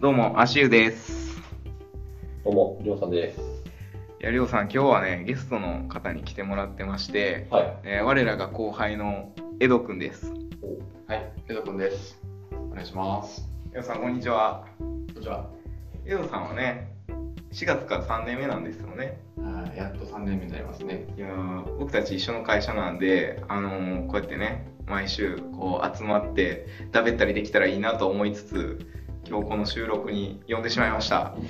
どうも、足湯です。どうも、りょうさんです。いや、りょうさん、今日はね、ゲストの方に来てもらってまして、はい。えー我らが後輩の江戸くんです。はい、江戸くんです。お願いします。江戸さん、こんにちは。こんにちは。江戸さんはね、4月から3年目なんですよね。はい、やっと3年目になりますね。いやー僕たち一緒の会社なんで、あのーこうやってね、毎週こう集まって、だべったりできたらいいなと思いつつ、今日この収録に呼んでしまいました。あ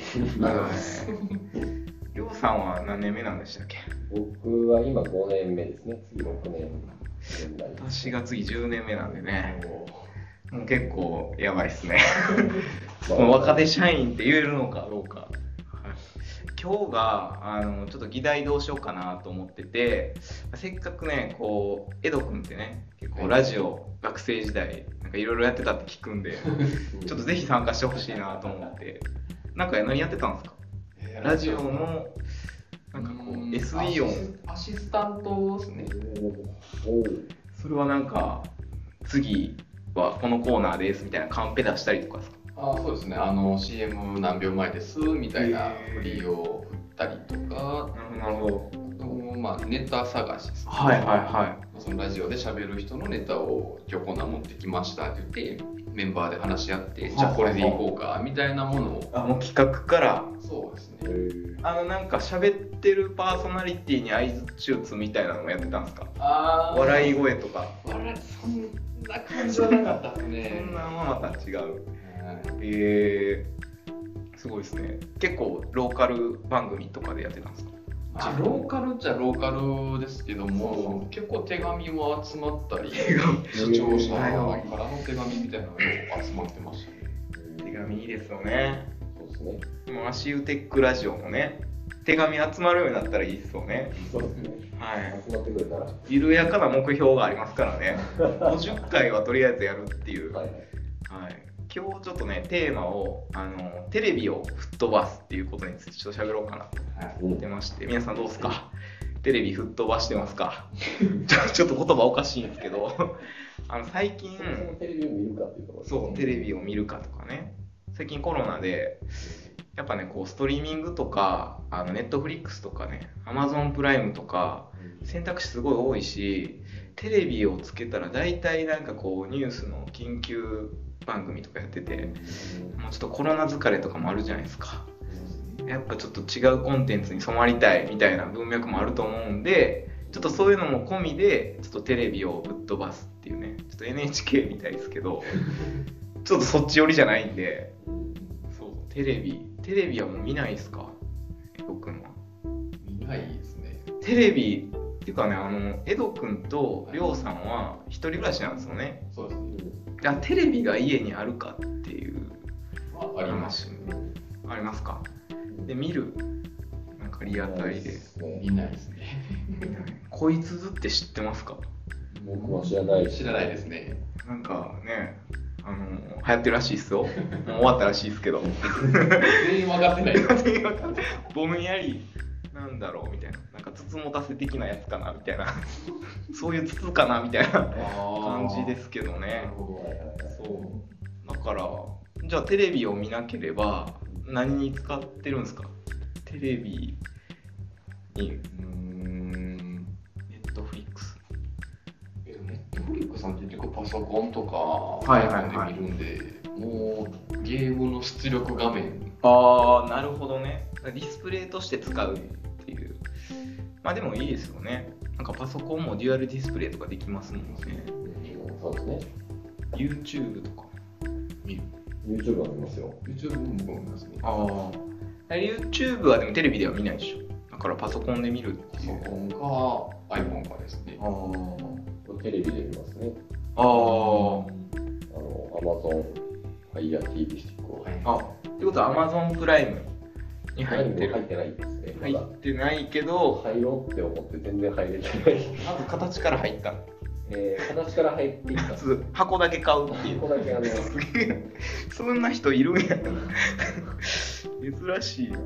りょうさんは何年目なんでしたっけ？僕は今5年目ですね。次6年。私が次10年目なんでね、もう結構やばいっすね。若手社員って言えるのかどうか。はい今日があのちょっと議題どうしようかなと思っててせっかくねこう江戸君ってね結構ラジオ、学生時代なんかいろいろやってたって聞くんで ちょっとぜひ参加してほしいなと思ってなんか何やってたんですか？えーラジオのなんかこううん SE 音アシスタントですね。おお。それはなんか次はこのコーナーですみたいなカンペ出したりとかですか？あそうですね。あの CM 何秒前ですみたいな振りを振ったりとか、なるほどまあネタ探しですね。はいはいはそのラジオで喋る人のネタを今日こんなん持ってきましたって言ってメンバーで話し合って、じゃあこれでいこうかみたいなものを。いあもう企画から？そうですえね。ーあのなんか喋ってるパーソナリティに相づち打つみたいなのもやってたんですか？あー。笑い声とか。そんな感じはなかったですそね。んなんはまた違う。はい。えー、すごいですね。結構ローカル番組とかでやってたんですか？まあ、ローカルっちゃローカルですけども結構手紙も集まったり視聴者からの手紙みたいなのが集まってましたね手紙いいですよねそうですね。もう足湯テックラジオもね手紙集まるようになったらいいですよねそうですね。はい集まってくれたら。は緩やかな目標がありますからね50回はとりあえずやるっていういはい。はい、今日ちょっとねテーマをあのテレビを吹っ飛ばすっていうことについてちょっと喋ろうかなと思ってまして皆さんどうですか？テレビ吹っ飛ばしてますか？ちょちょっと言葉おかしいんですけど あの最近テレビを見るかっていうところですね。そうテレビを見るかとかね。最近コロナでやっぱねこうストリーミングとかあのネットフリックスとかねアマゾンプライムとか選択肢すごい多いしテレビをつけたら大体なんかこうニュースの緊急番組とかやっててもうちょっとコロナ疲れとかもあるじゃないですか。やっぱちょっと違うコンテンツに染まりたいみたいな文脈もあると思うんでちょっとそういうのも込みでちょっとテレビをぶっ飛ばすっていうねちょっと NHK みたいですけどちょっとそっち寄りじゃないんでそう。テレビテレビはもう見ないですか？江戸は。見ないですね。テレビっていうかねあの江戸くんとりょうさんは一人暮らしなんですよね。そうですあテレビが家にあるかっていう。まあありますありますか？で見る？なんかリアタイで。ね見ないですね。こいつずって知ってますか？僕は知らない知らないですね。なんかねあの流行ってるらしいっすよ。もう終わったらしいっすけど。全員分 かってない。ぼんやりなんだろうみたいななんか筒持たせ的なやつかなみたいな。そういう筒かなみたいな感感じですけどなねそうだからじゃあテレビを見なければ何に使ってるんですか？テレビに。うーん。ネットフリックスえネットフリックさんって結構パソコンとかはいはいはい。で見るんで、もうゲームの出力画面。ああなるほどね。ディスプレイとして使うまあでもいいですよね。なんかパソコンもデュアルディスプレイとかできますもんね。そうですね。YouTube とか。見る YouTube は見ますよ。YouTube も見ますね。ああ YouTube はでもテレビでは見ないでしょ。だからパソコンで見るってパソいうコンか iPhone かですね。あー。テレビで見ますね。あー。あの、Amazon Fire TV スティックを。はい。あってことは Amazon プライムに入ってる。入ってないですね。入ってないけど。入ろうって思って全然入れてない。まず形から入った。えー、形から入っていった。ま ず箱だけ買うっていう。ここだけあの、そんな人いるんや。珍しいな。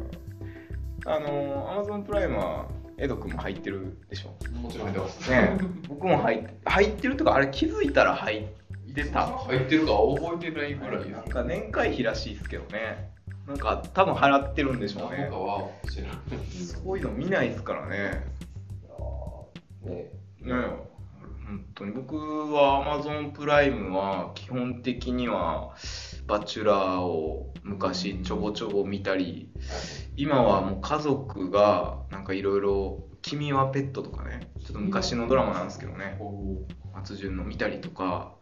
あの Amazon プライムはエド君も入ってるでしょ？もちろん入ってます。ね。僕も入って入ってるとかあれ気づいたら入っ出た。入ってるか覚えてないぐらい。ですなんか年会費らしいですけどねなんか多分払ってるんでしょうね。何かは知らないそういうの見ないですからね。ね。ね。本当に僕は Amazon プライムは基本的にはバチェラーを昔ちょぼちょぼ見たり今はもう家族がなんかいろいろ「君はペット」とかねちょっと昔のドラマなんですけどね松潤の見たりとか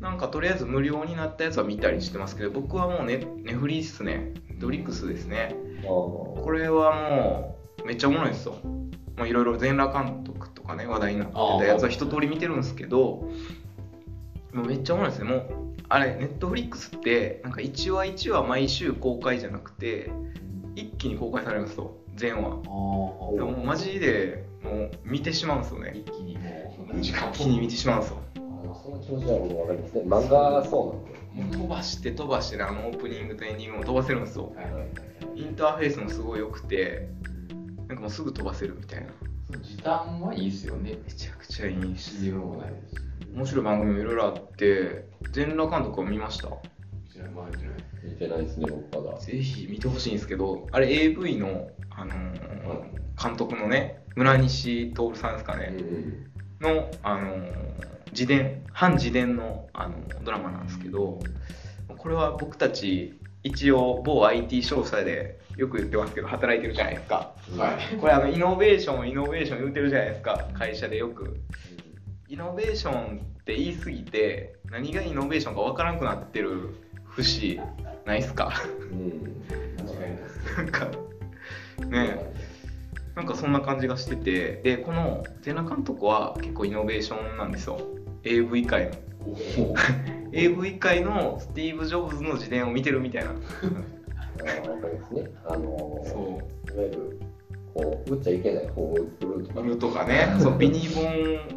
なんかとりあえず無料になったやつは見たりしてますけど僕はもうねネトフリっすねネットフリックスですね。これはもうめっちゃおもろいですよ。いろいろ全裸監督とかね話題になってたやつは一通り見てるんですけどもうめっちゃおもろいですね。もうあれネットフリックスってなんか1話1話毎週公開じゃなくて一気に公開されるんですよ。全話。でもマジでもう見てしまうんですよね。一気にもう時間。一気に見てしまうんですよその気持ちは僕分かります。ね漫画がそうなんでもう飛ばして飛ばしてあのオープニングとエンディングも飛ばせるんですよ。はい。インターフェースもすごい良くてなんかもうすぐ飛ばせるみたいな。時短はいいですよね。めちゃくちゃいいし CM もないですし。面白い番組もいろいろあって全裸監督を見ました？見てないですね僕まだ。ぜひ見てほしいんですけどあれ AV の、あのー監督のね村西徹さんですかね、の、あのー自伝反自伝の、あのードラマなんですけどこれは僕たち一応某 IT 商社でよく言ってますけど働いてるじゃないですか。はい。これあのイノベーションイノベーション言ってるじゃないですか。会社でよく。イノベーションって言い過ぎて何がイノベーションか分からなくなってる節ないっすか？うん。なんかねなんかそんな感じがしててでこのゼナ監督は結構イノベーションなんですよ。AV 界の。AV 界のスティーブ・ジョブズの自伝を見てるみたいな。あーわかりますね。あのーそいわゆるこう打っちゃいけない方を売るとか。う売るとかね。そうビニーボ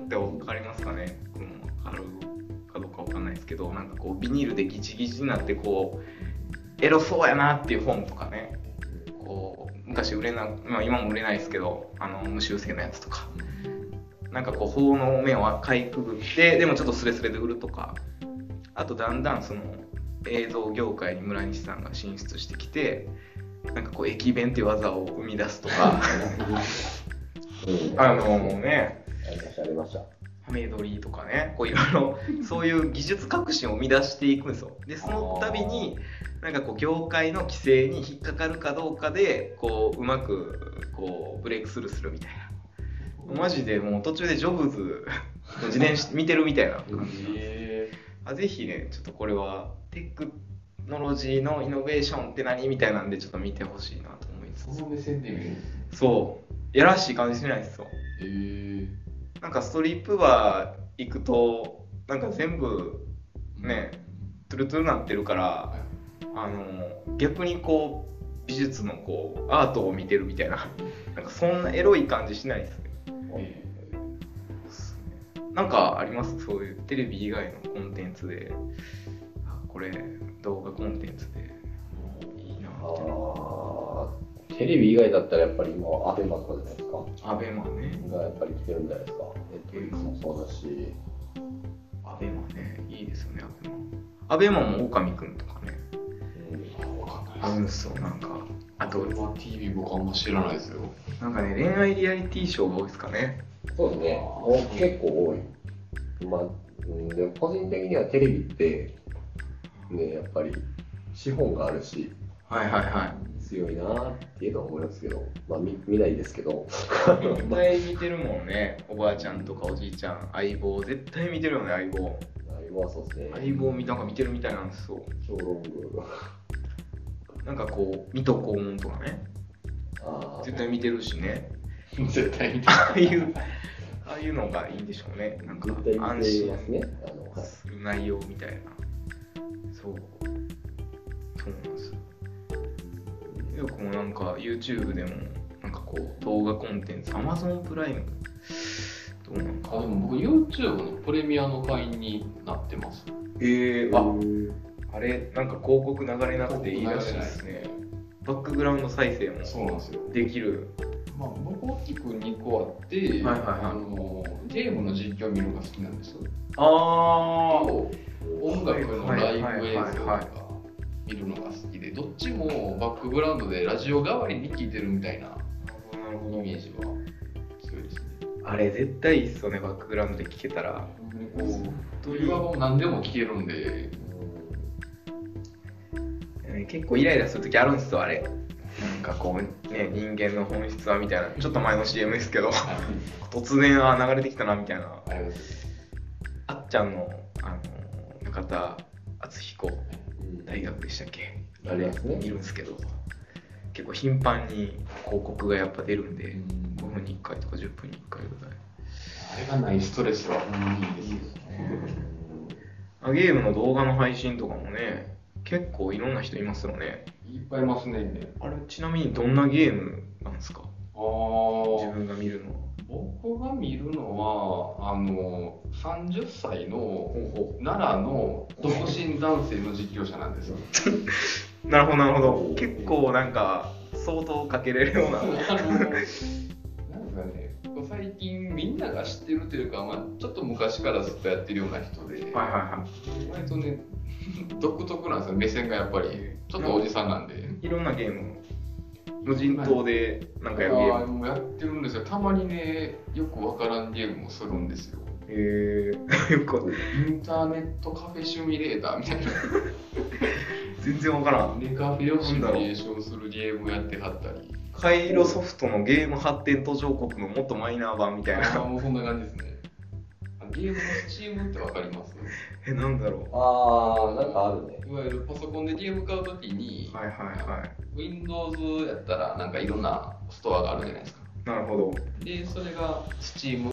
ンって分かりますかね。僕も分かるかどうか分かんないですけどなんかこうビニールでギチギチになってこうエロそうやなっていう本とかね昔売れな、まあ、今も売れないですけどあの無修正のやつとか。なんかこう法の面をかいくぐってでもちょっとスレスレで売るとか。あとだんだんその映像業界に村西さんが進出してきてなんかこう駅弁っていう技を生み出すとか。うん。あのね。ありましたありましたハメ撮りとかねこういろいろ そういう技術革新を生み出していくんですよ。でその度になんかこう業界の規制に引っかかるかどうかでこううまくこうブレイクスルーするみたいな。マジでもう途中でジョブズの 自伝し見てるみたいな感じえあぜひねちょっとこれはテクノロジーのイノベーションって何みたいなんでちょっと見てほしいなと思いつつ。その目線で見る。そう。やらしい感じしないですよ。えーなんかストリップバー行くとなんか全部ねトゥルトゥルなってるからあの逆にこう美術のこうアートを見てるみたいななんかそんなエロい感じしないですね。え。なんかあります？そういうテレビ以外のコンテンツで。あこれ動画コンテンツでテレビ以外だったらやっぱり今アベマとかじゃないですか。アベマね。がやっぱり来てるんじゃないですか。ネットフリックスもそうだし。アベマね。いいですよねアベマ。アベマも狼くんとかね。うんわかんないあるんですよなんか。あとこれは TV 僕あんま知らないですよ。なんかね恋愛リアリティショーが多いですかね。そうですね。お結構多い。まあうんでも個人的にはテレビってねやっぱり資本があるしはいはいはい。強いなっていうのは思いますけど。まあ見見ないですけど。絶対見てるもんね。おばあちゃんとかおじいちゃん。相棒。絶対見てるよね相棒。今はそうですね。相棒見なんか見てるみたいなんですよ。超ロングなんかこう水戸黄門とかね。あ絶対見てるしね。絶対見てああいうああいうのがいいんでしょうね。なんか安心ますね。あのはいする内容みたいな。そう。そうなんですよよくもなんか YouTube でもなんかこう動画コンテンツ Amazon プライムどうなんかあでも僕 YouTube のプレミアの会員になってます。えー、ああれなんか広告流れなくていいらしいですね。バックグラウンド再生もそうなんですよ。できる。まあ、僕大きく2個あって、はいはいはい。あのゲームの実況を見るのが好きなんですあと音楽のライブ映像とはいか見るのが好きでどっちもバックグラウンドでラジオ代わりに聴いてるみたいな。なるほイメージは強いですねあれ絶対いいっすよねバックグラウンドで聴けたら。本当にこう鳥はもう何でも聴けるんで。えー結構イライラする時あるんですよあれ。なんかこうね人間の本質はみたいな。ちょっと前の CM ですけど。突然あ流れてきたなみたいな。あっちゃんのあの中田敦彦うん。大学でしたっけ？ありますね。いるんですけど結構頻繁に広告がやっぱ出るんでうん5分に1回とか10分に1回ぐらい。あれがないストレスはほんまにいいですよあゲームの動画の配信とかもね結構いろんな人いますよね。いっぱいいますね。あれちなみにどんなゲームなんですか？あ自あ分が見るのは。僕が見るのはあの30歳のほ奈良の独身男性の実況者なんですよ。う なるほどなるほど。結構なんか相当かけれるような。あの なんですかね。最近みんなが知ってるというか、まあ、ちょっと昔からずっとやってるような人で、はいはいはい。割とね 独特なんですよ。目線がやっぱり。ちょっとおじさんなんで。いろんなゲーム無人島でなんかやるゲあーム。ーもうやってるんですよ。たまにねよくわからんゲームもするんですよ。へえ よくインターネットカフェシミュレーターみたいな全然わからん。ネカフェをシミュレーションするゲームやってはったり。カイロソフトのゲーム発展途上国のもっとマイナー版みたいあーなもうそんな感じですね。あゲームのスチームってわかります？えなんだろう。ああなんかあるね。いわゆるパソコンでゲーム買うときに、はいはいはい。Windows やったらなんかいろんなストアがあるじゃないですか。なるほど。でそれが Steam